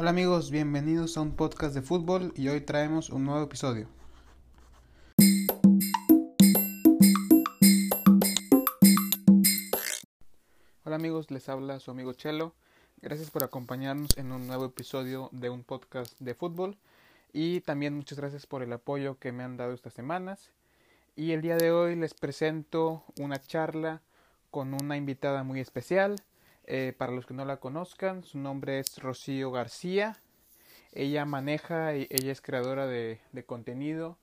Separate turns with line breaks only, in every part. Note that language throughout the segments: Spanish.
Hola amigos, bienvenidos a un podcast de fútbol y hoy traemos un nuevo episodio. Hola amigos, les habla su amigo Chelo. Gracias por acompañarnos en un nuevo episodio de un podcast de fútbol y también muchas gracias por el apoyo que me han dado estas semanas. Y el día de hoy les presento una charla con una invitada muy especial. Eh, para los que no la conozcan, su nombre es Rocío García. Ella maneja, ella es creadora de, contenido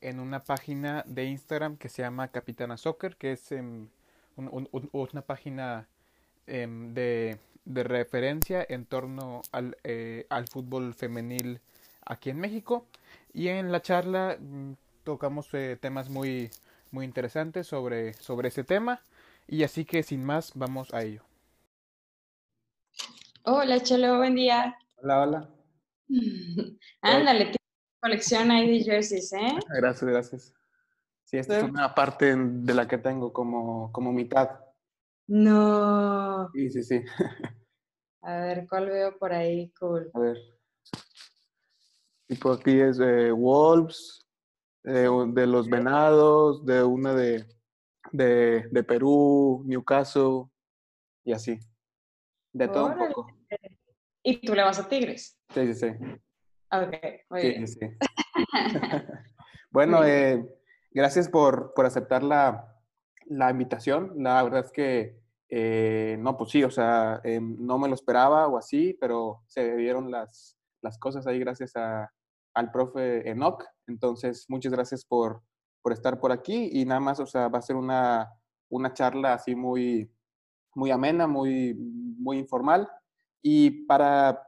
en una página de Instagram que se llama Capitana Soccer, que es em, una página em, de, referencia en torno al, eh, al, fútbol femenil aquí en México. Y en la charla mm, tocamos eh, temas muy, muy interesantes sobre, sobre ese tema. Y así que sin más, vamos a ello.
Hola, Chelo, buen día.
Hola, hola.
Ándale, tienes colección ahí de jerseys, ¿eh?
Gracias, gracias. Sí, esta es una parte de la que tengo como, como mitad.
No.
Sí, sí, sí.
A ver, ¿cuál veo por ahí? Cool.
A ver. Tipo aquí es de Wolves, de los Venados, de una de, de, de Perú, Newcastle y así. De todo un poco.
¿Y tú le vas a Tigres?
Sí, sí, sí.
Ok, muy bien.
Sí, sí. bueno, eh, gracias por, por aceptar la, la, invitación. La verdad es que, eh, no, pues sí, o sea, em, no me lo esperaba o así, pero se dieron las, las cosas ahí gracias a, al profe Enoch. Entonces, muchas gracias por, por estar por aquí y nada más, o sea, va a ser una, una charla así muy, muy amena, muy, muy informal. Y para,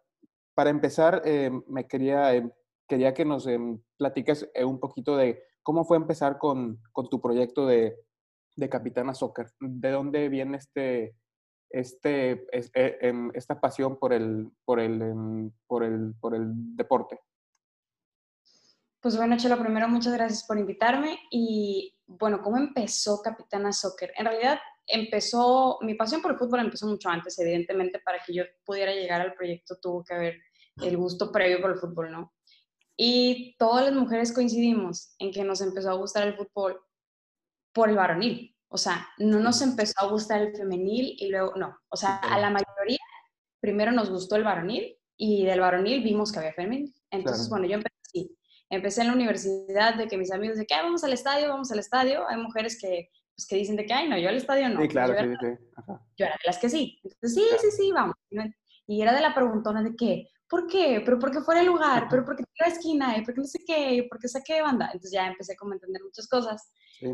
para empezar, eh, me quería, eh, quería que nos eh, platiques un poquito de cómo fue empezar con, con tu proyecto de, de, Capitana Soccer. ¿De dónde viene este, este, em, esta pasión por el, por, el, em, por, el, por el deporte?
Pues bueno, Chelo, primero muchas gracias por invitarme y bueno, ¿cómo empezó Capitana Soccer? En realidad empezó, mi pasión por el fútbol empezó mucho antes, evidentemente, para que yo pudiera llegar al proyecto tuvo que haber el gusto previo por el fútbol, ¿no? Y todas las mujeres coincidimos en que nos empezó a gustar el fútbol por el varonil. O sea, no nos empezó a gustar el femenil y luego, no. O sea, a la mayoría primero nos gustó el varonil y del varonil vimos que había femenil. Entonces, bueno, yo empecé así empecé en la universidad de que mis amigos de que vamos al estadio, vamos al estadio. Hay mujeres que, pues, que dicen de que, ay, no, yo al estadio no.
Sí, claro,
yo
sí,
era,
sí.
Yo era de las que sí. Entonces, sí, sí, sí, vamos. Y era de la preguntona de qué, ¿por qué? ¿Pero por qué fuera el lugar? ¿Pero por qué la esquina? ¿Por qué no sé qué? ¿Por qué saqué de banda? Entonces ya empecé como a entender muchas cosas.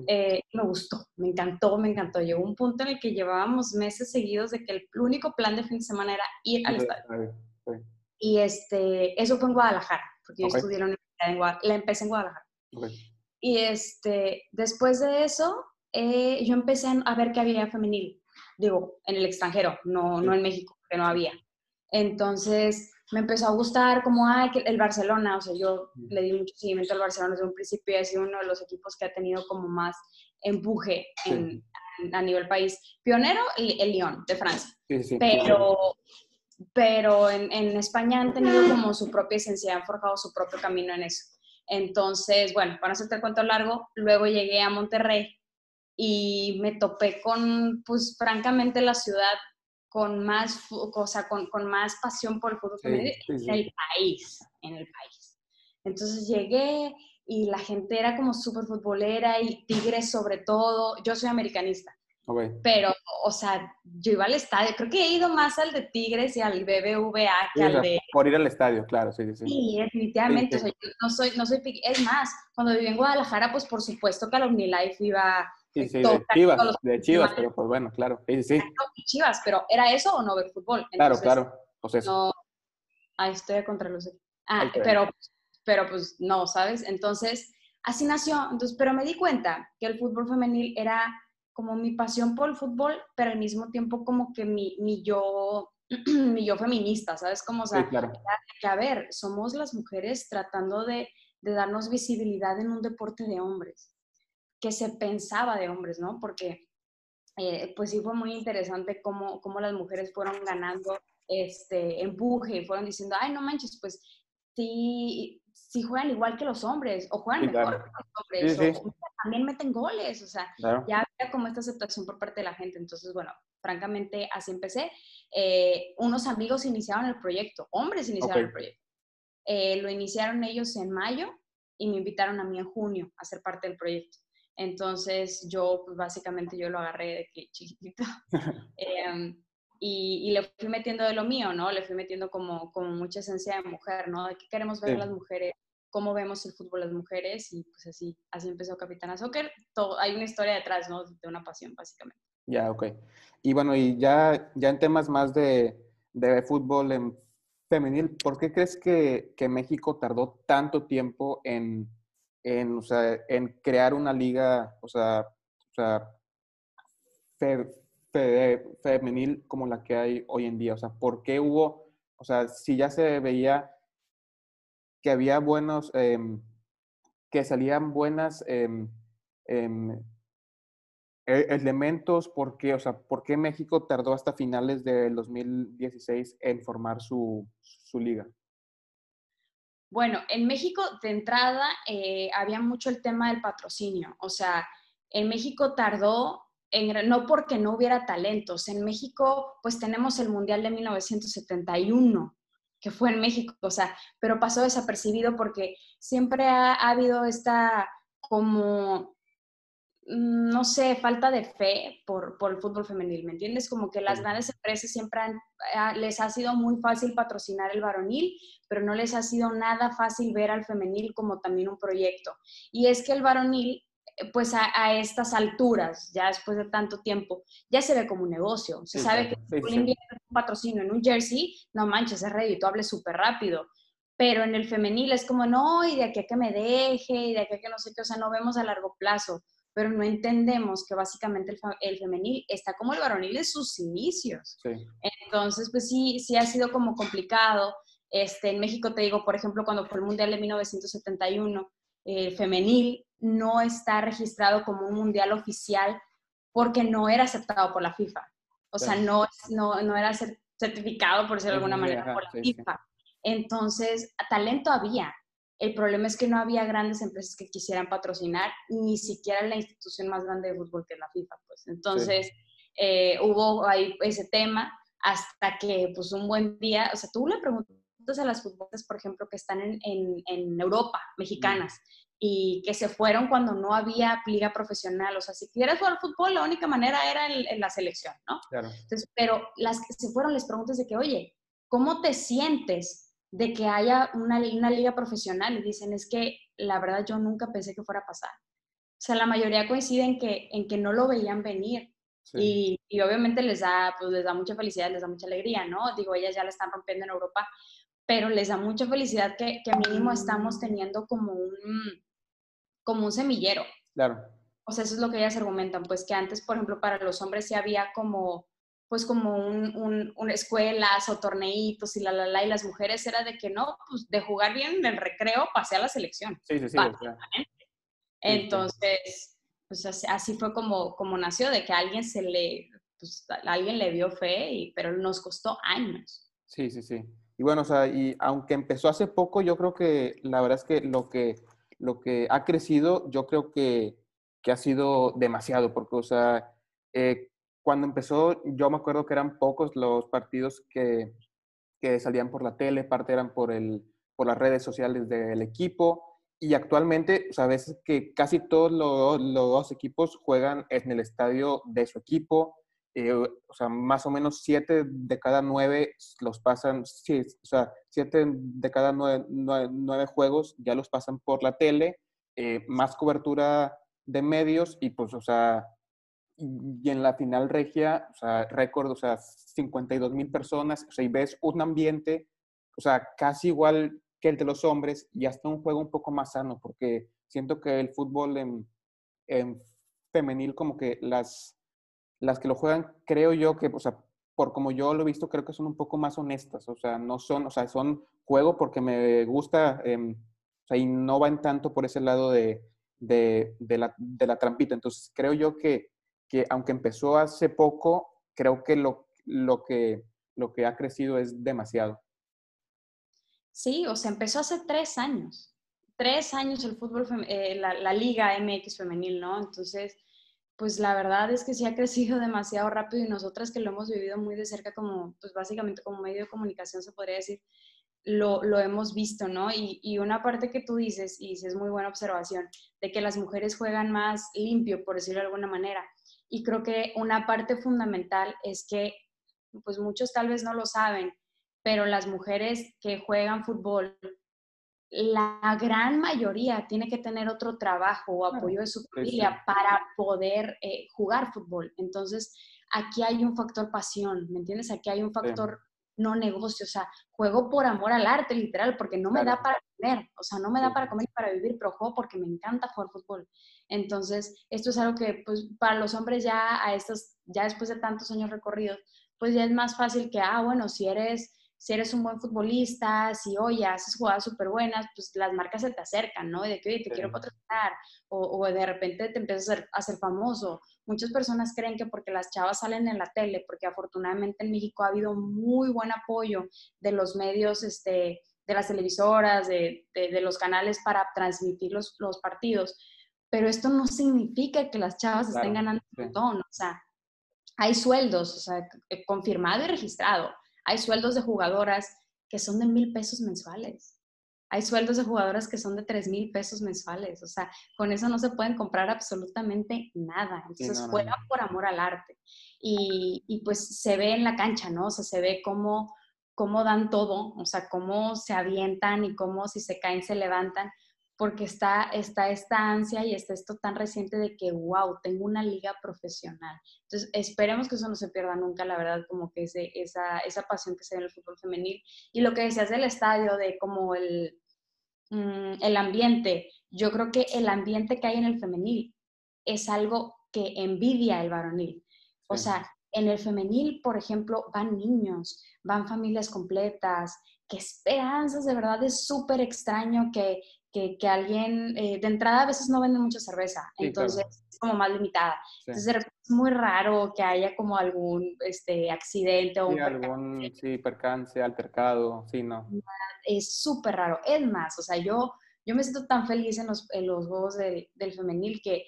Eh, me gustó, me encantó, me encantó. Llegó un punto en el que llevábamos meses seguidos de que el único plan de fin de semana era ir al estadio. Y este, eso fue en Guadalajara, porque yo estudié en la empecé en Guadalajara. Y este, después de eso, eh, yo empecé a ver que había femenil, digo, en el extranjero, no, no en México, que no había. Entonces me empezó a gustar como, ay, el Barcelona, o sea, yo le di mucho seguimiento al Barcelona desde un principio y ha sido uno de los equipos que ha tenido como más empuje a nivel país. Pionero, el, el Lyon de Francia. pero, pero en, en, España han tenido como su propia esencia, han forjado su propio camino en eso. Entonces, bueno, para no hacerte el cuento largo, luego llegué a Monterrey y me topé con, pues francamente, la ciudad con más, o sea, con, con más pasión por el fútbol femenino en el país, en el país. Entonces llegué y la gente era como súper futbolera y Tigres sobre todo. Yo soy americanista. Pero, o sea, yo iba al estadio, creo que he ido más al de Tigres y al BBVA que al de...
Por ir al estadio, claro, sí, sí.
Sí, definitivamente, O sea, yo no soy, no soy, es más, cuando viví en Guadalajara, pues por supuesto que a la Life iba...
Sí, sí, de Chivas, de Chivas, pero pues bueno, claro, sí, sí.
Chivas, pero ¿era eso o no ver fútbol?
claro, claro, pues eso. No,
ah, estoy a contraluz. Ah, pero, pero pues no, ¿sabes? Entonces, así nació, entonces, pero me di cuenta que el fútbol femenil era como mi pasión por el fútbol, pero al mismo tiempo como que mi, mi yo mi yo feminista, ¿sabes? Como, o sea, que, a ver, somos las mujeres tratando de, de, darnos visibilidad en un deporte de hombres, que se pensaba de hombres, ¿no? Porque, eh, pues sí fue muy interesante cómo, cómo las mujeres fueron ganando este, empuje fueron diciendo, ay, no manches, pues sí, sí juegan igual que los hombres o juegan mejor que los hombres o también meten goles, o sea, ya había como esta aceptación por parte de la gente. Entonces, bueno, francamente así empecé. Eh, unos amigos iniciaron el proyecto, hombres iniciaron el proyecto. Eh, lo iniciaron ellos en mayo y me invitaron a mí en junio a ser parte del proyecto. Entonces yo, pues básicamente yo lo agarré de que chiquitito em, y, le fui metiendo de lo mío, ¿no? Le fui metiendo como, como mucha esencia de mujer, ¿no? De qué queremos ver las mujeres, cómo vemos el fútbol las mujeres y pues así, así empezó Capitana Soccer. Todo, hay una historia detrás, ¿no? De una pasión, básicamente.
Ya, ok. Y bueno, y ya, ya en temas más de, de fútbol en femenil, ¿por qué crees que, que México tardó tanto tiempo en en, o sea, en crear una liga, o sea, o sea femenil como la que hay hoy en día? O sea, ¿por qué hubo, o sea, si ya se veía que había buenos, em, que salían buenas em, em, e, elementos, ¿por qué, o sea, por qué México tardó hasta finales del 2016 en formar su, su liga?
Bueno, en México de entrada eh, había mucho el tema del patrocinio, o sea, en México tardó, en, no porque no hubiera talentos, en México pues tenemos el Mundial de 1971, que fue en México, o sea, pero pasó desapercibido porque siempre ha habido esta como no sé, falta de fe por, por, el fútbol femenil, ¿me entiendes? Como que las grandes empresas siempre han, ah, les ha sido muy fácil patrocinar el varonil, pero no les ha sido nada fácil ver al femenil como también un proyecto. Y es que el varonil, eh, pues a, estas alturas, ya después de tanto tiempo, ya se ve como un negocio. Se sabe que si un patrocinio en un jersey, no manches, es redituable súper rápido pero en el femenil es como, no, y de aquí a que me deje, y de aquí a que no sé qué, o sea, no vemos a largo plazo pero no entendemos que básicamente el, femenil está como el varonil en sus inicios. Entonces, pues sí, sí ha sido como complicado. Este, en México, te digo, por ejemplo, cuando fue el Mundial de 1971, el femenil no está registrado como un mundial oficial porque no era aceptado por la FIFA. O sea, no, no, no era certificado, por decirlo de alguna manera, por la FIFA. Entonces, talento había, el problema es que no había grandes empresas que quisieran patrocinar, ni siquiera la institución más grande de fútbol que es la FIFA. Pues. Entonces, eh, hubo ahí ese tema hasta que, pues, un buen día, o sea, tú le preguntas a las futbolistas, por ejemplo, que están en, en, Europa, mexicanas, y que se fueron cuando no había liga profesional. O sea, si quieres jugar fútbol, la única manera era en, la selección, ¿no? Claro. Entonces, pero las que se fueron les preguntas de que, oye, ¿cómo te sientes de que haya una, una liga profesional y dicen, es que la verdad yo nunca pensé que fuera a pasar. O sea, la mayoría coinciden en que, en que no lo veían venir. Y, y, obviamente les da, pues les da mucha felicidad, les da mucha alegría, ¿no? Digo, ellas ya la están rompiendo en Europa, pero les da mucha felicidad que, que mínimo estamos teniendo como un, como un semillero.
Claro.
O sea, eso es lo que ellas argumentan, pues que antes, por ejemplo, para los hombres sí había como pues como un, un, escuelas o torneitos y la, la, la, y las mujeres era de que no, pues de jugar bien en el recreo pasé a la selección.
Sí, sí, sí.
Entonces, pues así, fue como, como nació, de que a alguien se le, pues alguien le dio fe, y, pero nos costó años.
Sí, sí, sí. Y bueno, o sea, y aunque empezó hace poco, yo creo que la verdad es que lo que, lo que ha crecido, yo creo que, que ha sido demasiado, porque, o sea, eh, cuando empezó, yo me acuerdo que eran pocos los partidos que, que salían por la tele, parte eran por, el, por las redes sociales del equipo. Y actualmente, o sea, a veces que casi todos los, los equipos juegan en el estadio de su equipo. Eh, o sea, más o menos siete de cada nueve los pasan, sí, o sea, siete de cada nueve, nueve, juegos ya los pasan por la tele, eh, más cobertura de medios y pues, o sea, y en la final regia, o sea, récord, o sea, 52 mil personas, o sea, y ves un ambiente, o sea, casi igual que el de los hombres y hasta un juego un poco más sano, porque siento que el fútbol en, en femenil, como que las, las que lo juegan, creo yo que, o sea, por como yo lo he visto, creo que son un poco más honestas, o sea, no son, o sea, son juego porque me gusta, eh, o sea, y no van tanto por ese lado de, de, de, la, de la trampita. Entonces, creo yo que que aunque empezó hace poco, creo que lo, lo, que, lo que ha crecido es demasiado.
Sí, o sea, empezó hace tres años. Tres años el fútbol, eh, la, la, Liga MX femenil, ¿no? Entonces, pues la verdad es que sí ha crecido demasiado rápido y nosotras que lo hemos vivido muy de cerca como, pues básicamente como medio de comunicación se podría decir, lo, lo hemos visto, ¿no? Y, y, una parte que tú dices, y es muy buena observación, de que las mujeres juegan más limpio, por decirlo de alguna manera. Y creo que una parte fundamental es que, pues muchos tal vez no lo saben, pero las mujeres que juegan fútbol la gran mayoría tiene que tener otro trabajo o apoyo de su familia para poder eh, jugar fútbol. Entonces, aquí hay un factor pasión, ¿me entiendes? Aquí hay un factor no negocio, o sea, juego por amor al arte, literal, porque no me da para comer, o sea, no me da para comer y para vivir, pero juego porque me encanta jugar fútbol. Entonces, esto es algo que, pues, para los hombres ya a estos, ya después de tantos años recorridos, pues ya es más fácil que, ah, bueno, si eres si eres un buen futbolista, si, oye, haces jugadas súper buenas, pues las marcas se te acercan, ¿no? De que, oye, te quiero patrocinar, o, o, de repente te empiezas a ser, a ser, famoso. Muchas personas creen que porque las chavas salen en la tele, porque afortunadamente en México ha habido muy buen apoyo de los medios, este, de las televisoras, de, de, los canales para transmitir los, los, partidos, pero esto no significa que las chavas estén ganando un montón, o sea, hay sueldos, o sea, confirmado y registrado hay sueldos de jugadoras que son de mil pesos mensuales. Hay sueldos de jugadoras que son de tres mil pesos mensuales. O sea, con eso no se pueden comprar absolutamente nada. Entonces, juega por amor al arte. Y, y, pues se ve en la cancha, ¿no? O sea, se ve cómo, cómo dan todo, o sea, cómo se avientan y cómo si se caen se levantan porque está, está esta ansia y está esto tan reciente de que, wow, tengo una liga profesional. Entonces, esperemos que eso no se pierda nunca, la verdad, como que ese, esa, esa pasión que se ve en el fútbol femenil. Y lo que decías del estadio, de como el, mm, el ambiente, yo creo que el ambiente que hay en el femenil es algo que envidia el varonil. O sea, en el femenil, por ejemplo, van niños, van familias completas, qué esperanzas, de verdad es súper extraño que, que, que alguien, eh, de entrada a veces no vende mucha cerveza, entonces es como más limitada. Entonces es muy raro que haya como algún este, accidente o
sí, algún sí, percance, altercado, sí, no.
Es súper raro. Es más, o sea, yo, yo me siento tan feliz en los, en los juegos del, del femenil que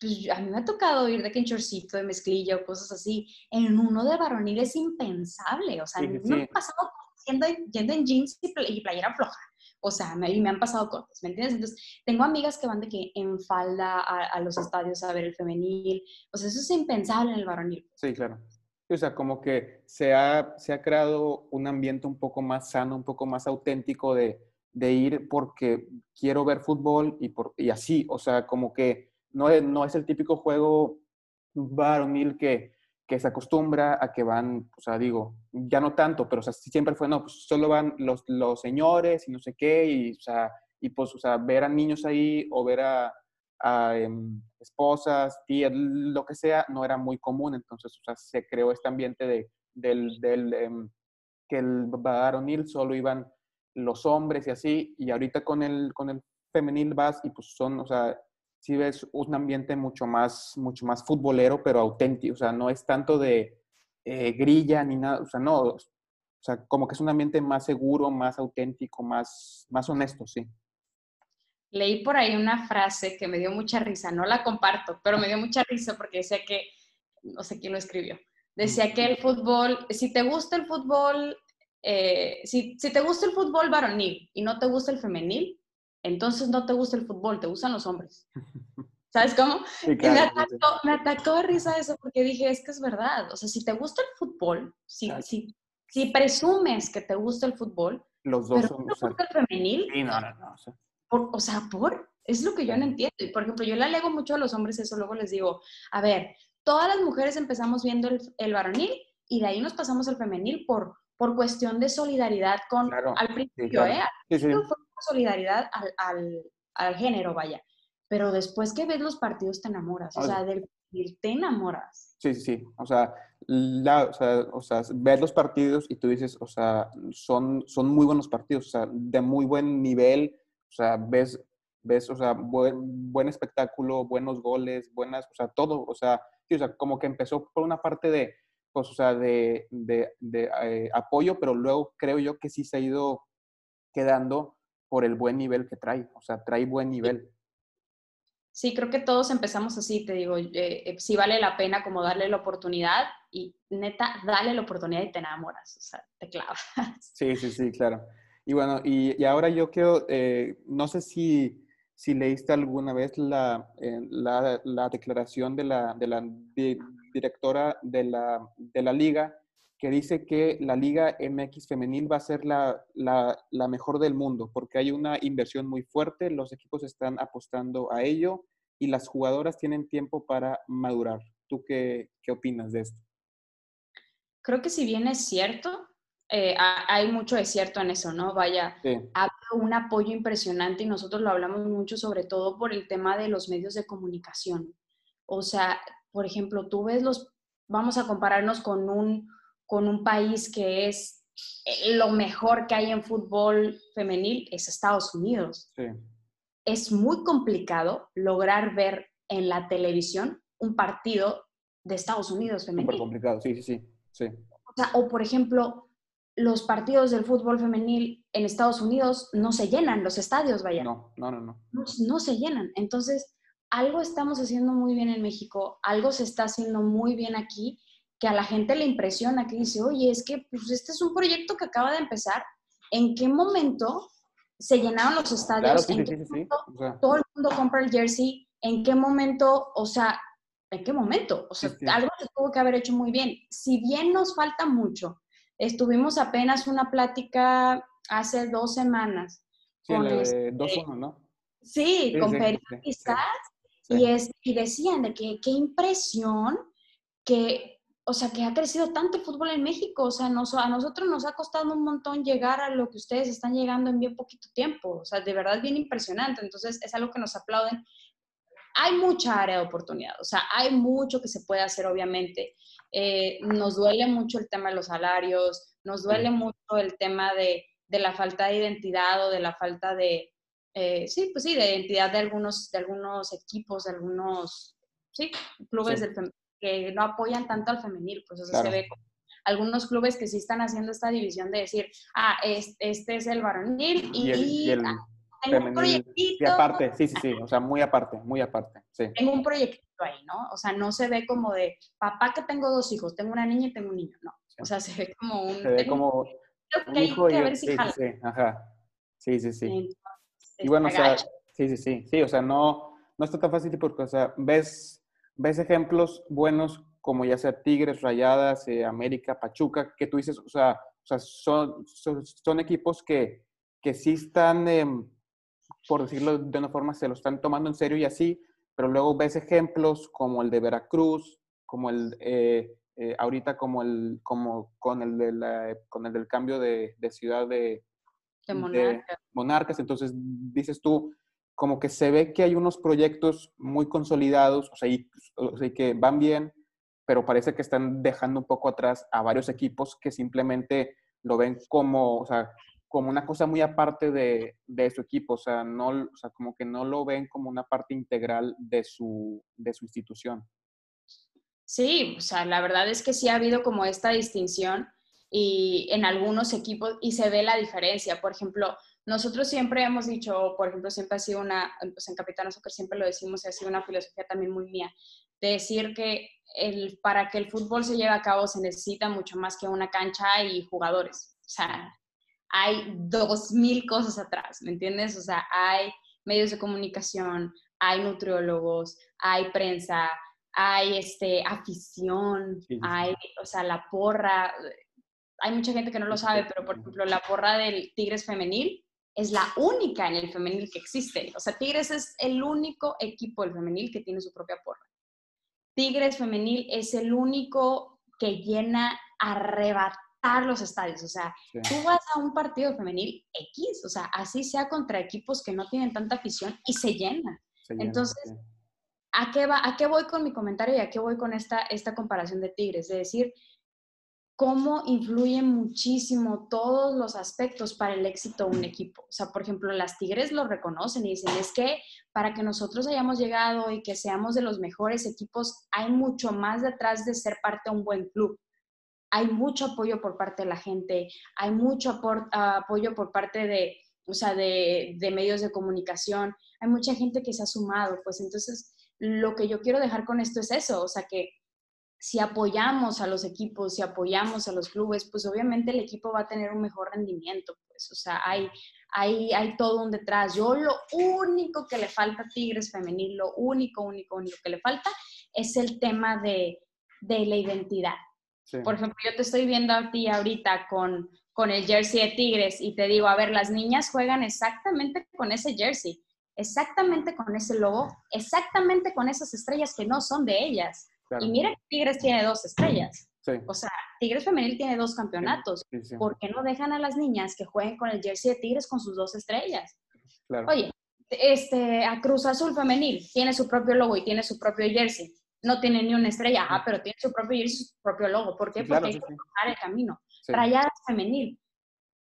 pues, a mí me ha tocado ir de quinchorcito, de mezclilla o cosas así. En uno de varonil es impensable, o sea, no he pasado yendo, yendo en jeans y, playera floja. O sea, me, y me han pasado cosas, ¿me entiendes? Entonces, tengo amigas que van de que en falda a, los estadios a ver el femenil. O sea, eso es impensable en el varonil.
Sí, claro. O sea, como que se ha, se ha creado un ambiente un poco más sano, un poco más auténtico de, de ir porque quiero ver fútbol y, por, y así. O sea, como que no es, no es el típico juego varonil que que se acostumbra a que van, o sea, digo, ya no tanto, pero o sea, siempre fue, no, pues solo van los, los señores y no sé qué, y, o sea, y pues, o sea, ver a niños ahí o ver a, em, esposas, tías, lo que sea, no era muy común, entonces, o sea, se creó este ambiente de, del, del em, que el varonil solo iban los hombres y así, y ahorita con el, con el femenil vas y pues son, o sea, si ves un ambiente mucho más, mucho más futbolero, pero auténtico, o sea, no es tanto de eh, grilla ni nada, o sea, no, o sea, como que es un ambiente más seguro, más auténtico, más, más honesto, sí.
Leí por ahí una frase que me dio mucha risa, no la comparto, pero me dio mucha risa porque decía que, no sé quién lo escribió, decía que el fútbol, si te gusta el fútbol, eh, si, si te gusta el fútbol varonil y no te gusta el femenil, entonces no te gusta el fútbol, te gustan los hombres. ¿Sabes cómo? y me atacó, me atacó de risa eso porque dije, es que es verdad. O sea, si te gusta el fútbol, si, si, si presumes que te gusta el fútbol,
los dos
pero
son,
no gusta el femenil,
sí, no, no, no, o sea.
Por, o sea, por, es lo que yo no entiendo. Y por ejemplo, yo le alego mucho a los hombres eso, luego les digo, a ver, todas las mujeres empezamos viendo el, el varonil y de ahí nos pasamos al femenil por, por cuestión de solidaridad con, al principio, ¿eh? sí, sí. Fue solidaridad al, al, al, género, vaya. Pero después que ves los partidos te enamoras, o sea, del te enamoras.
Sí, sí, sí. O sea, la, o sea, o sea, ves los partidos y tú dices, o sea, son, son muy buenos partidos, o sea, de muy buen nivel, o sea, ves, ves, o sea, buen, buen espectáculo, buenos goles, buenas, o sea, todo, o sea, sí, o sea, como que empezó por una parte de, pues, o sea, de, de, eh, apoyo, pero luego creo yo que sí se ha ido quedando por el buen nivel que trae, o sea, trae buen nivel.
Sí, creo que todos empezamos así, te digo, eh, eh, sí vale la pena como darle la oportunidad y neta, dale la oportunidad y te enamoras, o sea, te clavas.
Sí, sí, sí, claro. Y bueno, y, y ahora yo quiero, eh, no sé si, si, leíste alguna vez la, la, la declaración de la, de la directora de la, de la liga, que dice que la Liga MX femenil va a ser la, la, la, mejor del mundo, porque hay una inversión muy fuerte, los equipos están apostando a ello y las jugadoras tienen tiempo para madurar. ¿Tú qué, qué opinas de esto?
Creo que si bien es cierto, eh, hay mucho de cierto en eso, ¿no? Vaya, sí. ha un apoyo impresionante y nosotros lo hablamos mucho, sobre todo por el tema de los medios de comunicación. O sea, por ejemplo, tú ves los, vamos a compararnos con un, con un país que es eh, lo mejor que hay en fútbol femenil, es Estados Unidos. Sí. Es muy complicado lograr ver en la televisión un partido de Estados Unidos femenil.
Súper complicado, sí, sí, sí, sí.
O, sea, o por ejemplo, los partidos del fútbol femenil en Estados Unidos no se llenan, los estadios, vaya.
No, no, no, no.
No, no se llenan. Entonces, algo estamos haciendo muy bien en México, algo se está haciendo muy bien aquí, que a la gente le impresiona, que dice, oye, es que pues, este es un proyecto que acaba de empezar. ¿En qué momento se llenaron los estadios?
Claro, sí,
¿En
sí,
qué
sí, sí.
O sea, todo el mundo compra el jersey? ¿En qué momento? O sea, ¿en qué momento? O sea, algo se tuvo que haber hecho muy bien. Si bien nos falta mucho, Estuvimos apenas una plática hace dos semanas.
Sí, con este, dos ¿no?
Sí, con periodistas. Y, es, y decían de que qué impresión que, o sea, que ha crecido tanto el fútbol en México. O sea, nos, a nosotros nos ha costado un montón llegar a lo que ustedes están llegando en bien poquito tiempo. O sea, de verdad bien impresionante. Entonces, es algo que nos aplauden. Hay mucha área de oportunidad. O sea, hay mucho que se puede hacer, obviamente. Eh, nos duele mucho el tema de los salarios, nos duele mucho el tema de, de la falta de identidad o de la falta de, eh, sí, pues sí, de identidad de algunos, de algunos equipos, de algunos, sí, clubes sí. Del, que no apoyan tanto al femenil, pues eso claro. se ve algunos clubes que sí están haciendo esta división de decir, ah, este, este es el varonil y,
y, el, y el ah, tengo un proyectito. Y aparte, sí, sí, sí, o sea, muy aparte, muy aparte, sí.
Tengo un proyectito ahí, ¿no? O sea, no se ve como de, papá que tengo dos hijos, tengo una niña y tengo un niño, no. O sea, se ve como un...
Se ve como un hijo y... ver si sí, sí, ajá. Sí, sí, sí. Entonces, y bueno, o sea, sí, sí, sí, sí, o sea, no, no está tan fácil porque, o sea, ves, ves ejemplos buenos como ya sea Tigres, Rayadas, eh, América, Pachuca, que tú dices, o sea, o sea son, son, son equipos que, que sí están, eh, por decirlo de una forma, se lo están tomando en serio y así, pero luego ves ejemplos como el de Veracruz, como el, eh, eh, ahorita como el, como con el, de la, con el del cambio de, de ciudad de,
de, monarca.
de, monarcas. Entonces dices tú, como que se ve que hay unos proyectos muy consolidados, o sea, y, o sea, que van bien, pero parece que están dejando un poco atrás a varios equipos que simplemente lo ven como, o sea, como una cosa muy aparte de, de, su equipo, o sea, no, o sea, como que no lo ven como una parte integral de su, de su institución.
Sí, o sea, la verdad es que sí ha habido como esta distinción y en algunos equipos y se ve la diferencia. Por ejemplo, nosotros siempre hemos dicho, por ejemplo, siempre ha sido una, pues en Capitán Soccer siempre lo decimos ha sido una filosofía también muy mía, de decir que el, para que el fútbol se lleve a cabo se necesita mucho más que una cancha y jugadores. O sea, hay dos mil cosas atrás, ¿me entiendes? O sea, hay medios de comunicación, hay nutriólogos, hay prensa, hay este, afición, sí, sí. hay, o sea, la porra. Hay mucha gente que no lo sabe, pero por ejemplo, la porra del Tigres femenil es la única en el femenil que existe. O sea, Tigres es el único equipo del femenil que tiene su propia porra. Tigres femenil es el único que llena arrebatado los estadios. O sea, sí. tú vas a un partido femenil X, o sea, así sea contra equipos que no tienen tanta afición y se llena. Se llena Entonces, sí. ¿a, qué va, ¿a qué voy con mi comentario y a qué voy con esta, esta comparación de Tigres? De decir, cómo influyen muchísimo todos los aspectos para el éxito de un equipo. O sea, por ejemplo, las Tigres lo reconocen y dicen, es que para que nosotros hayamos llegado y que seamos de los mejores equipos, hay mucho más detrás de ser parte de un buen club. Hay mucho apoyo por parte de la gente, hay mucho apoyo por parte de, o sea, de, de medios de comunicación, hay mucha gente que se ha sumado, pues entonces lo que yo quiero dejar con esto es eso, o sea, que si apoyamos a los equipos, si apoyamos a los clubes, pues obviamente el equipo va a tener un mejor rendimiento, pues, o sea, hay, hay, hay todo un detrás. Yo lo único que le falta a Tigres Femenil, lo único, único, único que le falta es el tema de, de la identidad. Por ejemplo, yo te estoy viendo a ti ahorita con, con el jersey de Tigres y te digo, a ver, las niñas juegan exactamente con ese jersey, exactamente con ese logo, exactamente con esas estrellas que no son de ellas. Y mira que Tigres tiene dos estrellas. O sea, Tigres Femenil tiene dos campeonatos. ¿Por qué no dejan a las niñas que jueguen con el jersey de Tigres con sus dos estrellas? Oye, este, a Cruz Azul Femenil tiene su propio logo y tiene su propio jersey. No tiene ni una estrella, ah, pero tiene su propio jersey, su propio logo. ¿Por qué? Porque hay que tomar el camino. Rayadas Femenil,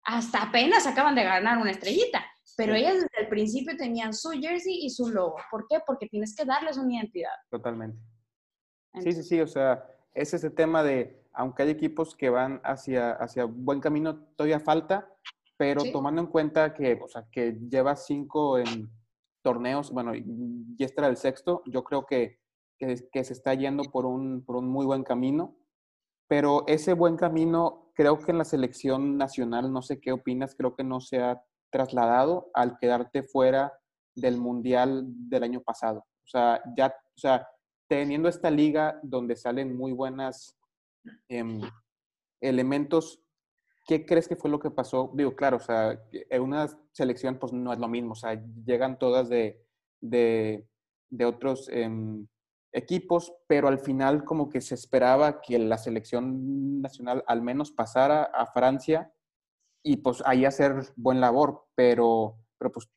hasta apenas acaban de ganar una estrellita, pero ellas desde el principio tenían su jersey y su logo. ¿Por qué? Porque tienes que darles una identidad.
Totalmente. Sí, sí, sí, o sea, es ese tema de, aunque hay equipos que van hacia, hacia buen camino, todavía falta, pero tomando en cuenta que, o sea, que lleva cinco en torneos, bueno, y este era el sexto, yo creo que, que, se está yendo por un, por un muy buen camino, pero ese buen camino creo que en la selección nacional, no sé qué opinas, creo que no se ha trasladado al quedarte fuera del Mundial del año pasado. O sea, ya, o sea, teniendo esta liga donde salen muy buenas em, elementos, ¿qué crees que fue lo que pasó? Digo, claro, o sea, en una selección pues no es lo mismo, o sea, llegan todas de, de, otros em, equipos, pero al final como que se esperaba que la selección nacional al menos pasara a Francia y pues ahí hacer buen labor, pero, pero pues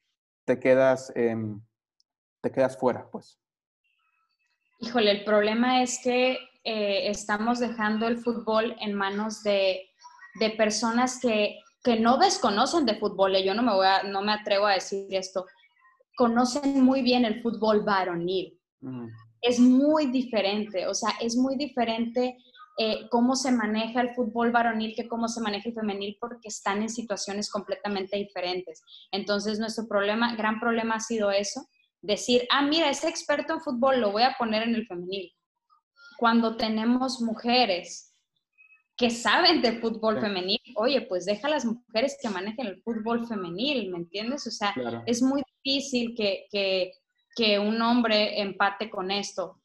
te quedas, em, te quedas fuera, pues.
Híjole, el problema es que eh, estamos dejando el fútbol en manos de, personas que, no desconocen de fútbol. Yo no me, voy a, no me atrevo a decir esto. Conocen muy bien el fútbol varonil. Mm. Es muy diferente, o sea, es muy diferente eh, cómo se maneja el fútbol varonil que cómo se maneja el femenil porque están en situaciones completamente diferentes. Entonces, nuestro problema, gran problema ha sido eso, decir, ah, mira, ese experto en fútbol lo voy a poner en el femenil. Cuando tenemos mujeres que saben de fútbol femenil, oye, pues deja a las mujeres que manejen el fútbol femenil, ¿me entiendes? O sea, es muy difícil que, que, que un hombre empate con esto.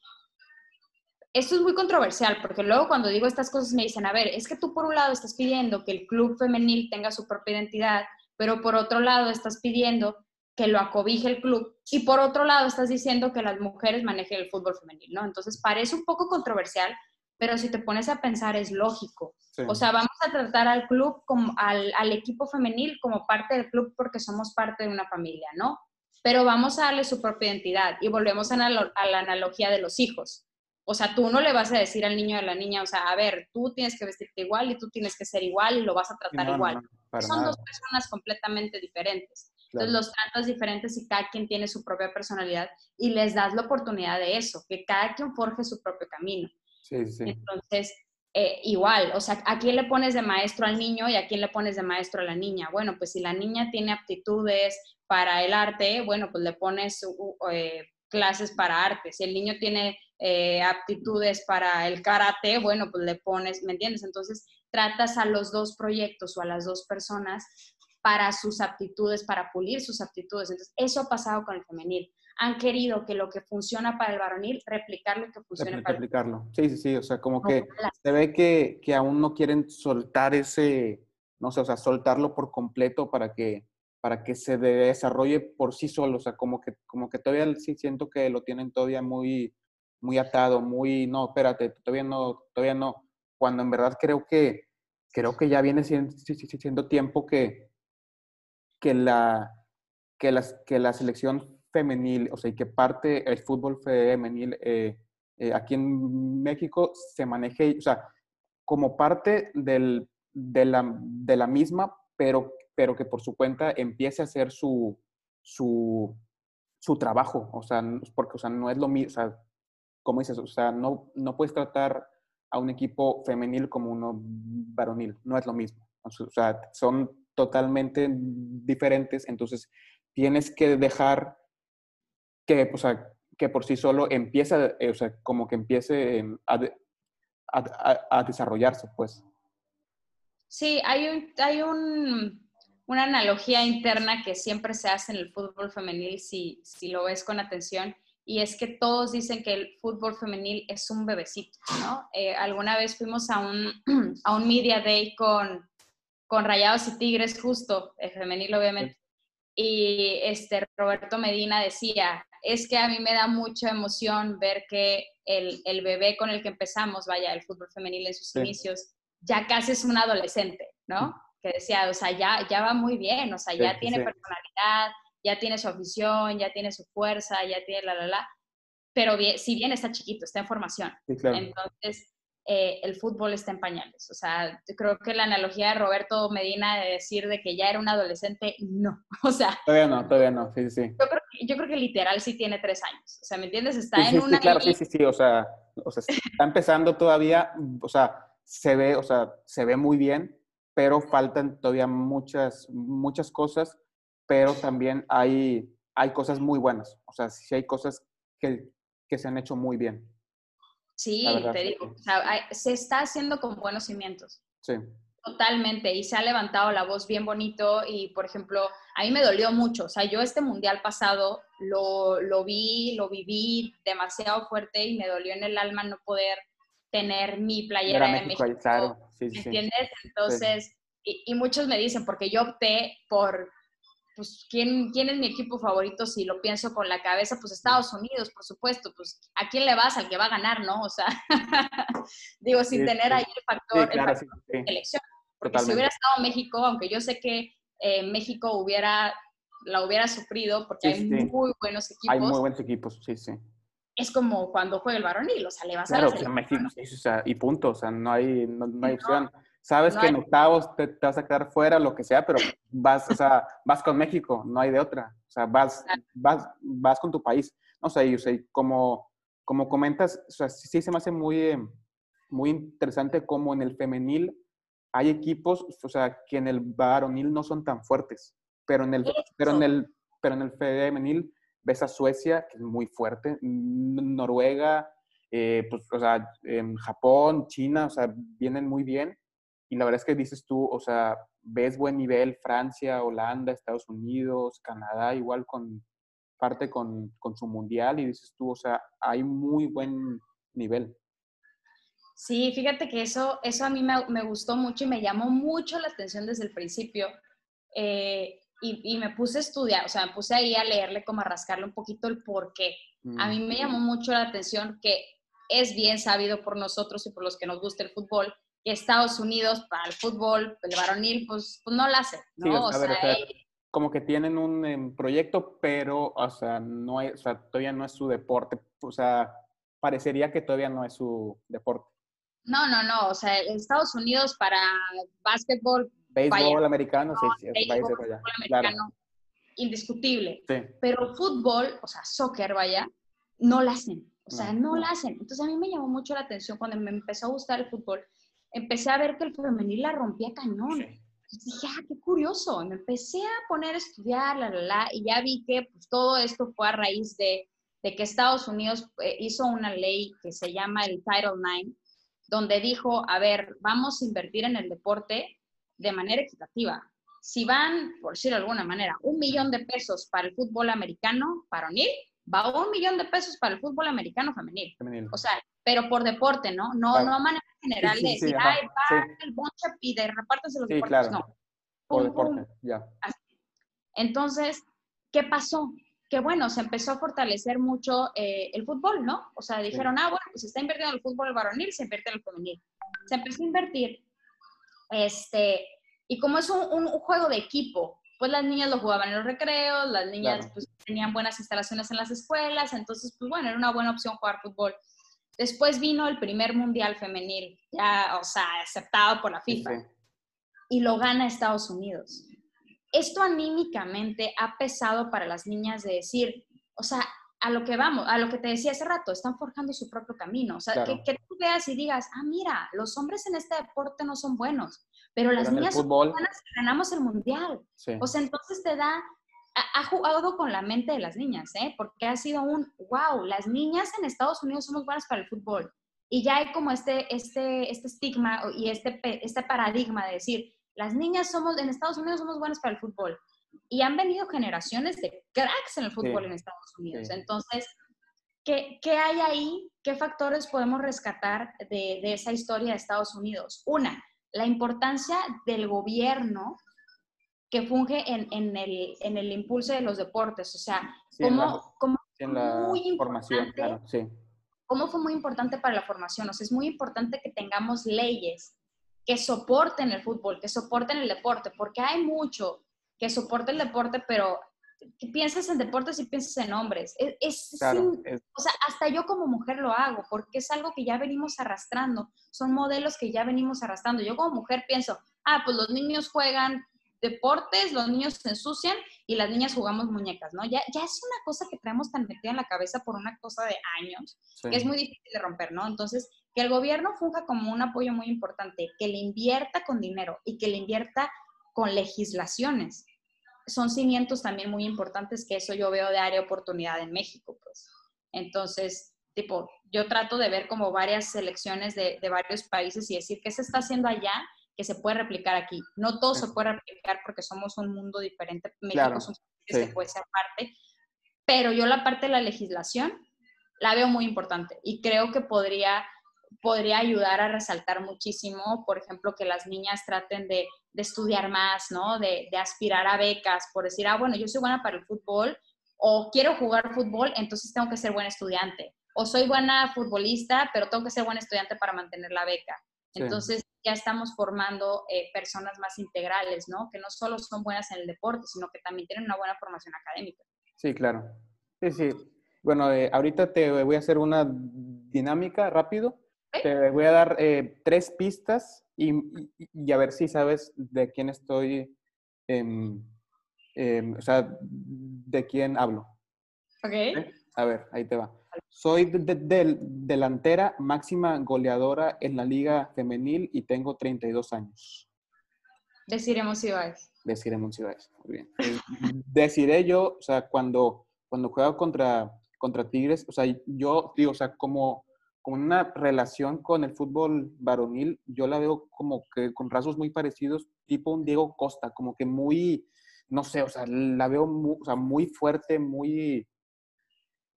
Esto es muy controversial porque luego cuando digo estas cosas me dicen, a ver, es que tú por un lado estás pidiendo que el club femenil tenga su propia identidad, pero por otro lado estás pidiendo que lo acobije el club. Y por otro lado, estás diciendo que las mujeres manejen el fútbol femenil, ¿no? Entonces parece un poco controversial, pero si te pones a pensar es lógico. O sea, vamos a tratar al club, como, al, al, equipo femenil como parte del club porque somos parte de una familia, ¿no? Pero vamos a darle su propia identidad y volvemos a, a la analogía de los hijos. O sea, tú no le vas a decir al niño o a la niña, o sea, a ver, tú tienes que vestirte igual y tú tienes que ser igual y lo vas a tratar igual. Son dos personas completamente diferentes. Entonces los tratas diferentes y cada quien tiene su propia personalidad y les das la oportunidad de eso, que cada quien forje su propio camino. Sí, sí. Entonces, eh, igual, o sea, ¿a quién le pones de maestro al niño y a quién le pones de maestro a la niña? Bueno, pues si la niña tiene aptitudes para el arte, bueno, pues le pones eh, clases para arte. Si el niño tiene eh, aptitudes para el karate, bueno, pues le pones, ¿me entiendes? Entonces, tratas a los dos proyectos o a las dos personas para sus aptitudes, para pulir sus aptitudes. Entonces, eso ha pasado con el femenil. Han querido que lo que funciona para el varonil, replicarlo que funcione para
el Replicarlo. Sí, sí, sí. O sea, como que se ve que, que, aún no quieren soltar ese, no sé, o sea, soltarlo por completo para que, para que se desarrolle por sí solo. O sea, como que, como que todavía sí siento que lo tienen todavía muy, muy atado, muy, no, espérate, todavía no, todavía no. Cuando en verdad creo que, creo que ya viene siendo, siendo tiempo que, que la, que las, que la selección femenil, o sea, y que parte el fútbol femenil eh, eh, aquí en México se maneje, o sea, como parte del, de, la, de, la, misma, pero, pero que por su cuenta empiece a hacer su, su, su trabajo, o sea, porque, o sea, no es lo mismo, o sea, como dices, o sea, no, no puedes tratar a un equipo femenil como uno varonil. No es lo mismo. O sea, son totalmente diferentes, entonces tienes que dejar que, o que por sí solo empieza, o sea, como que empiece a, a, desarrollarse, pues.
Sí, hay, un, hay un, una analogía interna que siempre se hace en el fútbol femenil, si, si lo ves con atención, y es que todos dicen que el fútbol femenil es un bebecito, ¿no? Eh, alguna vez fuimos a un, a un Media Day con, con Rayados y Tigres, justo, el femenil obviamente, y este, Roberto Medina decía, es que a mí me da mucha emoción ver que el, el bebé con el que empezamos, vaya, el fútbol femenil en sus inicios, ya casi es un adolescente, ¿no? Que decía, o sea, ya, ya va muy bien, o sea, ya tiene personalidad, ya tiene su afición, ya tiene su fuerza, ya tiene la, la, la. Pero bien, si bien está chiquito, está en formación. Entonces, eh, el fútbol está en pañales. O sea, yo creo que la analogía de Roberto Medina de decir de que ya era un adolescente, no. O sea.
Todavía no, todavía no, sí, sí.
Yo creo, yo creo que literal sí tiene tres años. O sea, ¿me entiendes? Está en
una. Sí, claro, sí, sí, sí. O sea, o sea, está empezando todavía, o sea, se ve, o sea, se ve muy bien, pero faltan todavía muchas, muchas cosas, pero también hay, hay cosas muy buenas. O sea, sí hay cosas que, que se han hecho muy bien.
Sí, te digo, se está haciendo con buenos cimientos.
Sí.
Totalmente, y se ha levantado la voz bien bonito y, por ejemplo, a mí me dolió mucho, o sea, yo este mundial pasado lo, lo vi, lo viví demasiado fuerte y me dolió en el alma no poder tener mi playera de México.
Claro, sí,
¿Me entiendes? Entonces, y, y, muchos me dicen, porque yo opté por pues, ¿quién, ¿quién es mi equipo favorito si lo pienso con la cabeza? Pues Estados Unidos, por supuesto, pues ¿a quién le vas? Al que va a ganar, ¿no? O sea, digo, sin tener ahí el factor, de elección. Porque si hubiera estado México, aunque yo sé que eh, México hubiera, la hubiera sufrido, porque hay muy buenos equipos.
Hay muy buenos equipos, sí, sí.
Es como cuando juega el varonil, o sea, le vas
a
la
selección, México, o sea, y punto, o sea, no hay, no, no hay opción. Sabes que en octavos te, vas a quedar fuera, lo que sea, pero vas, o sea, vas con México, no hay de otra. O sea, vas, vas, vas con tu país. No sé, o sea, como, como comentas, o sea, sí, se me hace muy, eh, muy interesante como en el femenil hay equipos, o sea, que en el varonil no son tan fuertes, pero en el, pero en el, pero en el femenil ves a Suecia, que es muy fuerte, Noruega, eh, pues, o sea, en Japón, China, o sea, vienen muy bien y la verdad es que dices tú, o sea, ves buen nivel Francia, Holanda, Estados Unidos, Canadá, igual con parte con, con su mundial y dices tú, o sea, hay muy buen nivel.
Sí, fíjate que eso, eso a mí me, me, gustó mucho y me llamó mucho la atención desde el principio. Eh, y, y, me puse a estudiar, o sea, me puse ahí a leerle, como a rascarle un poquito el por qué. A mí me llamó mucho la atención que es bien sabido por nosotros y por los que nos gusta el fútbol, Estados Unidos para el fútbol, el varonil, pues, pues no lo hace, ¿no? o, sea,
como que tienen un em, proyecto, pero, o sea, no o sea, todavía no es su deporte, o sea, parecería que todavía no es su deporte.
No, no, no, o sea, Estados Unidos para básquetbol.
Béisbol americano, sí, sí,
béisbol, americano, indiscutible. Sí. Pero fútbol, o sea, soccer, vaya, no lo hacen. O sea, no, no lo hacen. Entonces a mí me llamó mucho la atención cuando me empezó a gustar el fútbol empecé a ver que el femenil la rompía cañón. Y dije, ah, qué curioso. me empecé a poner a estudiar, la, la, la, y ya vi que pues, todo esto fue a raíz de, de que Estados Unidos eh, hizo una ley que se llama el Title IX, donde dijo, a ver, vamos a invertir en el deporte de manera equitativa. Si van, por decirlo de alguna manera, un millón de pesos para el fútbol americano varonil, va un millón de pesos para el fútbol americano femenil. O sea, pero por deporte, ¿no? No, no a manera general de decir, ay, va el bonche y de repártanse los deportes. No.
Por deporte, ya.
Entonces, ¿qué pasó? Que bueno, se empezó a fortalecer mucho eh, el fútbol, ¿no? O sea, dijeron, ah, bueno, pues se está invirtiendo en el fútbol varonil, se invierte en el femenil. Se empezó a invertir. Este, y como es un, un, juego de equipo, pues las niñas lo jugaban en los recreos, las niñas pues tenían buenas instalaciones en las escuelas, entonces pues bueno, era una buena opción jugar fútbol. Después vino el primer mundial femenil, ya, o sea, aceptado por la FIFA, y lo gana Estados Unidos. Esto anímicamente ha pesado para las niñas de decir, o sea, a lo que vamos, a lo que te decía hace rato, están forjando su propio camino. O sea, que, tú veas y digas, ah, mira, los hombres en este deporte no son buenos, pero las
Pero
niñas son buenas ganamos el mundial.
Sí.
O sea, entonces te da, ha, ha jugado con la mente de las niñas, ¿eh? Porque ha sido un, wow, las niñas en Estados Unidos somos buenas para el fútbol. Y ya hay como este, este, este estigma y este, este paradigma de decir, las niñas somos, en Estados Unidos somos buenas para el fútbol. Y han venido generaciones de cracks en el fútbol
Sí.
en Estados Unidos.
Sí.
Entonces, ¿qué, ¿qué hay ahí? ¿Qué factores podemos rescatar de, de esa historia de Estados Unidos? Una, la importancia del gobierno que funge en, en el, en el impulso de los deportes. O sea,
Sí,
cómo, cómo
en la
muy
formación, claro, sí.
cómo fue muy importante para la formación. O sea, es muy importante que tengamos leyes que soporten el fútbol, que soporten el deporte, porque hay mucho que soporte el deporte, pero que piensas en deportes y piensas en hombres. Es, es
Claro,
sin-
es-
o sea, hasta yo como mujer lo hago, porque es algo que ya venimos arrastrando, son modelos que ya venimos arrastrando. Yo como mujer pienso, ah, pues los niños juegan deportes, los niños se ensucian y las niñas jugamos muñecas, ¿no? Ya, ya es una cosa que traemos tan metida en la cabeza por una cosa de años,
sí.
que es muy difícil de romper, ¿no? Entonces, que el gobierno funja como un apoyo muy importante, que le invierta con dinero y que le invierta con legislaciones. Son cimientos también muy importantes que eso yo veo de área de oportunidad en México, pues. Entonces, tipo, yo trato de ver como varias selecciones de, de varios países y decir qué se está haciendo allá que se puede replicar aquí. No todo se puede replicar porque somos un mundo diferente. México
Claro,
es un país que
sí.
se puede ser parte, pero yo la parte de la legislación la veo muy importante y creo que podría, podría ayudar a resaltar muchísimo, por ejemplo, que las niñas traten de, de estudiar más, ¿no? De, de aspirar a becas, por decir, ah, bueno, yo soy buena para el fútbol o quiero jugar fútbol, entonces tengo que ser buen estudiante. O soy buena futbolista, pero tengo que ser buen estudiante para mantener la beca. Entonces ya estamos formando eh, personas más integrales, ¿no? Que no solo son buenas en el deporte, sino que también tienen una buena formación académica.
Sí, claro. Sí, sí. Bueno, eh, ahorita te voy a hacer una dinámica rápido. Te voy a dar eh, tres pistas y, y- y a ver si sabes de quién estoy, em, em, o sea, de quién hablo.
¿Ok?
¿sí? A ver, ahí te va. Soy de- de- del- delantera máxima goleadora en la liga femenil y tengo 32 años.
Deciremos Ibáez.
Desiree Monsiváis. Muy bien. Eh, Desiree yo, o sea, cuando, cuando juego contra, contra Tigres, o sea, yo digo, o sea, como, como una relación con el fútbol varonil, yo la veo como que con rasgos muy parecidos, tipo un Diego Costa, como que muy, no sé, o sea, la veo muy, o sea, muy fuerte, muy,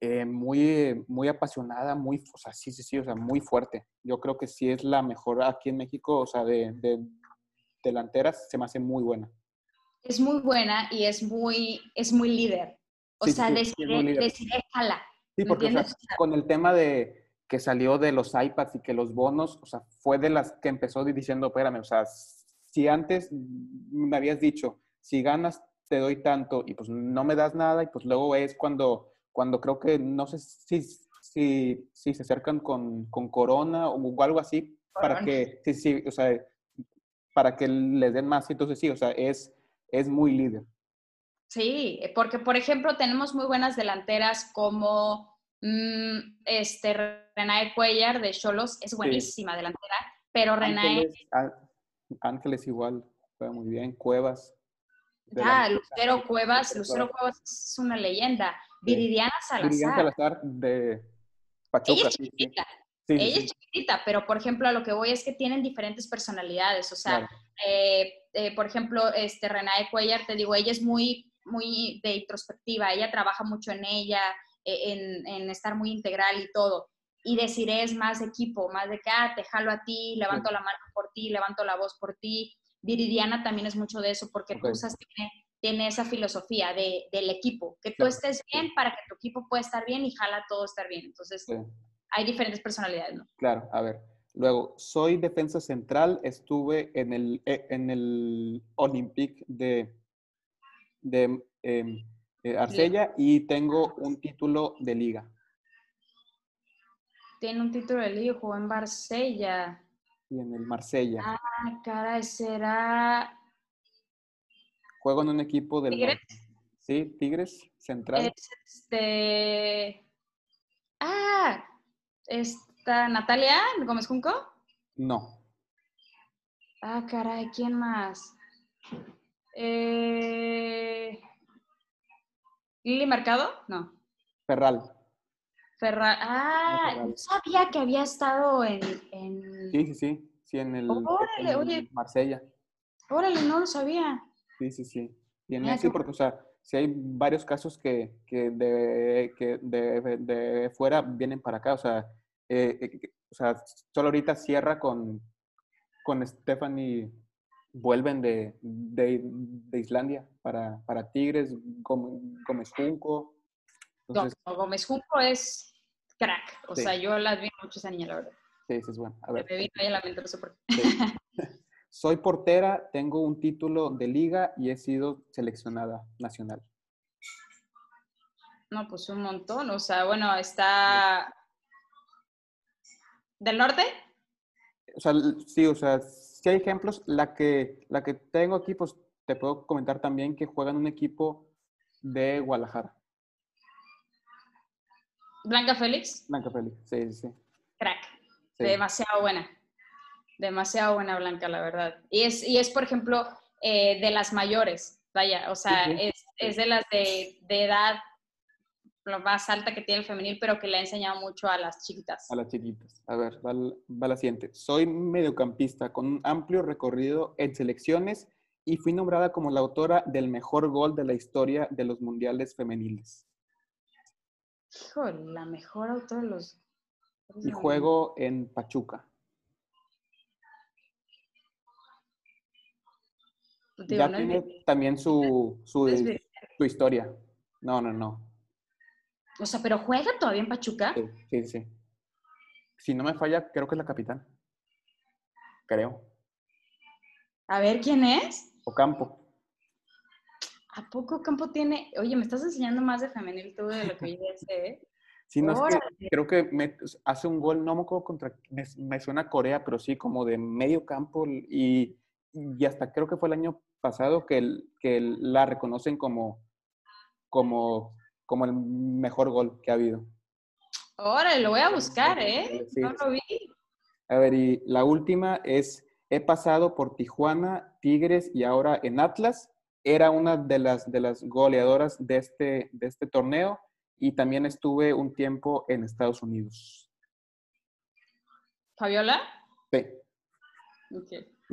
eh, muy, muy apasionada, muy, o sea, sí, sí, sí, o sea, muy fuerte. Yo creo que sí es la mejor aquí en México, o sea, de, de delanteras, se me hace muy buena.
Es muy buena y es muy, es muy líder. O
Sí,
sea,
sí,
decir jala.
Sí,
¿Me
porque? O sea- con el tema de que salió de los iPads y que los bonos, o sea, fue de las que empezó diciendo, espérame, o sea, si antes me habías dicho, si ganas te doy tanto y pues no me das nada y pues luego es cuando, cuando creo que, no sé si, si, si se acercan con, con Corona o algo así, para
Corona.
que, sí, sí, o sea, para que les den más. Entonces sí, o sea, es, es muy líder.
Sí, porque por ejemplo tenemos muy buenas delanteras como mm, este, Renae Cuellar de Cholos, es buenísima delantera, pero Renae,
Ángeles, igual, juega muy bien, Cuevas.
ya,
delantera.
Lucero Cuevas,
Lucero
Cuevas es una leyenda. Viridiana
Viridiana
Salazar,
Salazar de
ella
Pachuca.
es
sí, sí.
chiquitita,
Sí, sí,
ella
sí,
es chiquitita, pero por ejemplo a lo que voy es que tienen diferentes personalidades, o sea,
claro.
eh, eh, por ejemplo, este, Renae Cuellar, te digo, ella es muy, muy de introspectiva, ella trabaja mucho en ella, eh, en, en estar muy integral y todo. Y decir es más de equipo, más de que, ah, te jalo a ti, levanto la mano por ti, levanto la voz por ti. Viridiana también es mucho de eso, porque
Ok.
Tuzas tiene, tiene esa filosofía de, del equipo, que tú estés bien para que tu equipo pueda estar bien y jala todo estar bien. Entonces,
Sí,
hay diferentes personalidades, ¿no?
claro, a ver. Luego, soy defensa central, estuve en el, eh, en el Olympique de, de em, eh, Arcella y tengo un título de liga.
Tiene un título de liga, jugó en Marsella.
Y en el Marsella.
Ah, cara, será
Juego en un equipo del...
Tigres.
Sí, Tigres, central.
Es este. Ah, es ¿Está Natalia Gómez Junco?
No.
Ah, caray, ¿quién más? Eh... ¿Lili Mercado? No.
Ferral.
Ferral. Ah,
Ferral.
no sabía que había estado en. en...
Sí, sí, sí. Sí, en el
Órale,
en
oye.
Marsella.
Órale, no lo sabía.
Sí, sí, sí. Tiene,
Ah,
sí,
qué
porque, o sea, sí hay varios casos que, que, de, que de, de fuera vienen para acá. O sea, eh, eh, o sea, solo ahorita cierra con, con Stephanie, vuelven de, de, de Islandia para, para Tigres, Gómez, Junco.
No, Gómez Junco es crack. O
Sí.
sea, yo la admiro mucho esa niña, la verdad.
sí, sí, es bueno. A
Me
ver.
vino ahí a la mente, no sé por qué.
Sí. Soy portera, tengo un título de liga y he sido seleccionada nacional.
No, pues un montón. O sea, bueno, está. ¿Del norte?
O sea, sí, o sea, sí hay ejemplos. La que, la que tengo aquí, pues te puedo comentar también que juega en un equipo de Guadalajara.
Blanca Félix,
Blanca Félix, sí, sí, sí.
crack.
Sí.
Demasiado buena. Demasiado buena Blanca, la verdad. Y es, y es por ejemplo, eh, de las mayores. Vaya, o sea. Es, es de las de, de edad lo más alta que tiene el femenil, pero que le ha enseñado mucho a las chiquitas.
A las chiquitas. A ver, va, va la siguiente. Soy mediocampista con un amplio recorrido en selecciones y fui nombrada como la autora del mejor gol de la historia de los mundiales femeniles.
Híjole, la mejor autora de los...
Y juego en Pachuca.
Digo,
ya
no
tiene
mi-
también su, su, su historia. No, no, no.
O sea, pero juega todavía en Pachuca.
Sí, sí, sí. Si no me falla, creo que es la capitana. Creo.
A ver, ¿quién es?
Ocampo.
¿A poco Campo tiene? Oye, me estás enseñando más de femenil tú de lo que yo ya sé, ¿eh?
Sí, no, es que creo que me- hace un gol, no me acuerdo contra, me, me suena a Corea, pero sí, como de medio campo y, y hasta creo que fue el año pasado que, el- que el- la reconocen como, como, como el mejor gol que ha habido.
Órale, lo voy a buscar, ¿eh?
Sí,
No lo vi.
A ver, y la última es, he pasado por Tijuana, Tigres y ahora en Atlas. Era una de las, de las goleadoras de este, de este torneo y también estuve un tiempo en Estados Unidos.
¿Fabiola?
Sí.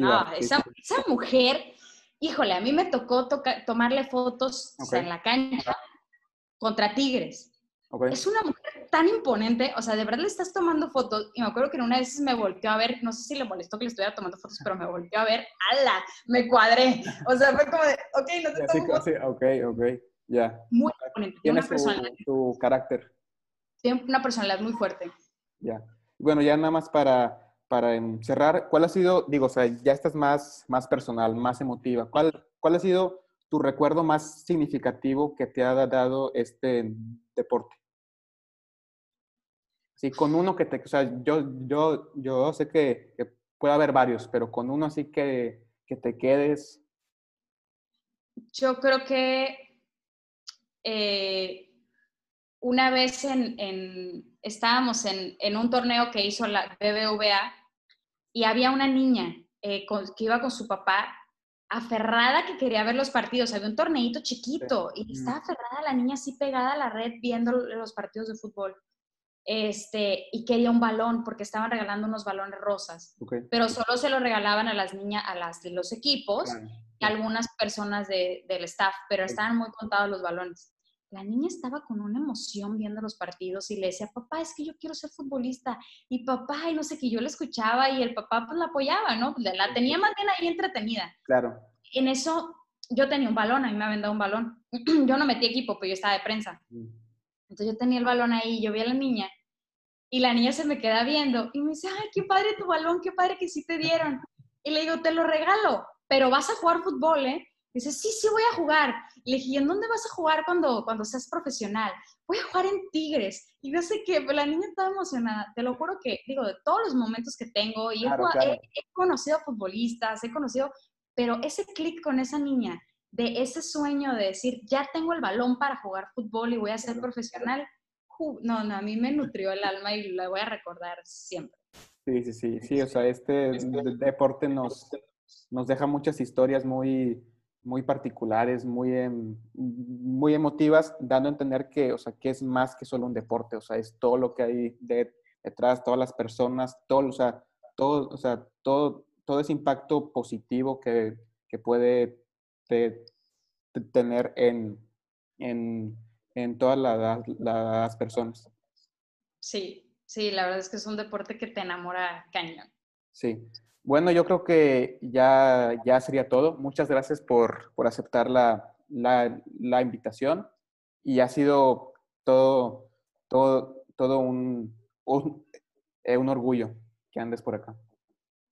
Ah, esa, esa mujer, híjole, a mí me tocó toca- tomarle fotos o sea,
Ok.
en la cancha contra Tigres. Es una mujer tan imponente, o sea, de verdad le estás tomando fotos. Y me acuerdo que en una esas me volteó a ver, no sé si le molestó que le estuviera tomando fotos, pero me volteó a ver, ¡ala! Me cuadré. O sea, fue como de, ok, no te tomo fotos.
sí, ok, ok, ya.
Muy imponente, tiene una,
su,
personalidad,
su carácter,
tiene una personalidad muy fuerte.
ya. Bueno, ya nada más para, para cerrar, ¿cuál ha sido, digo, o sea, ya estás más, más personal, más emotiva, ¿cuál, ¿cuál ha sido tu recuerdo más significativo que te ha dado este deporte? Sí, con uno que te, o sea, yo, yo, yo sé que, que puede haber varios, pero con uno así que, que te quedes,
Yo creo que eh, una vez en, en- estábamos en, en un torneo que hizo la BBVA y había una niña eh, con- que iba con su papá aferrada que quería ver los partidos. Había un torneito chiquito y estaba aferrada la niña así pegada a la red viendo los partidos de fútbol. Este, y quería un balón porque estaban regalando unos balones rosas,
ok.
pero solo se lo regalaban a las niñas, a las de los equipos
Claro.
y algunas personas de- del staff, pero estaban muy contados los balones. La niña estaba con una emoción viendo los partidos y le decía, papá, es que yo quiero ser futbolista. Y papá, y no sé qué, yo le escuchaba y el papá pues la apoyaba, ¿no? La la tenía más bien ahí entretenida.
Claro.
En eso yo tenía un balón, a mí me habían dado un balón. yo no metí equipo, pero yo estaba de prensa.
Mm.
Entonces yo tenía el balón ahí, yo vi a la niña y la niña se me queda viendo y me dice, ay, qué padre tu balón, qué padre que sí te dieron. Y le digo, te lo regalo, pero vas a jugar fútbol, ¿eh? Dice, sí, sí voy a jugar. Le dije, ¿y en dónde vas a jugar cuando, cuando seas profesional? Voy a jugar en Tigres. Y no sé qué, pero la niña estaba emocionada. Te lo juro que, digo, de todos los momentos que tengo, y he
Claro,
jugado-
claro.
he, he conocido futbolistas, he conocido, pero ese clic con esa niña, de ese sueño de decir, ya tengo el balón para jugar fútbol y voy a ser
Claro.
profesional, no, no, a mí me nutrió el alma y lo voy a recordar siempre.
Sí, sí, sí, sí, o sea, este deporte nos, nos deja muchas historias muy, muy particulares, muy, em, muy emotivas, dando a entender que, o sea, que es más que solo un deporte, o sea, es todo lo que hay detrás, todas las personas, todo, o sea, todo, o sea, todo, todo ese impacto positivo que, que puede tener en, en, en todas las personas.
Sí, sí, la verdad es que es un deporte que te enamora cañón.
Sí. Bueno, yo creo que ya, ya sería todo. Muchas gracias por, por aceptar la, la, la, invitación y ha sido todo, todo, todo un, un, eh, un orgullo que andes por acá.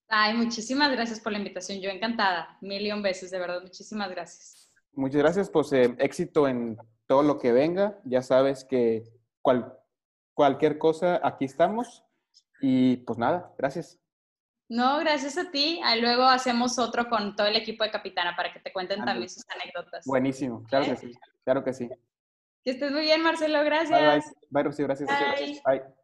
Ay, muchísimas gracias por la invitación. Yo encantada. Millón veces, de verdad. Muchísimas gracias.
Muchas gracias. Pues eh, éxito en todo lo que venga. Ya sabes que cual, cualquier cosa, aquí estamos. Y pues nada, gracias.
No, gracias a ti. Luego hacemos otro con todo el equipo de Capitana para que te cuenten también sus anécdotas.
Buenísimo, claro que sí, claro que sí.
Que estés muy bien, Marcelo, gracias.
Bye, bye. bye Rocío, gracias. Bye.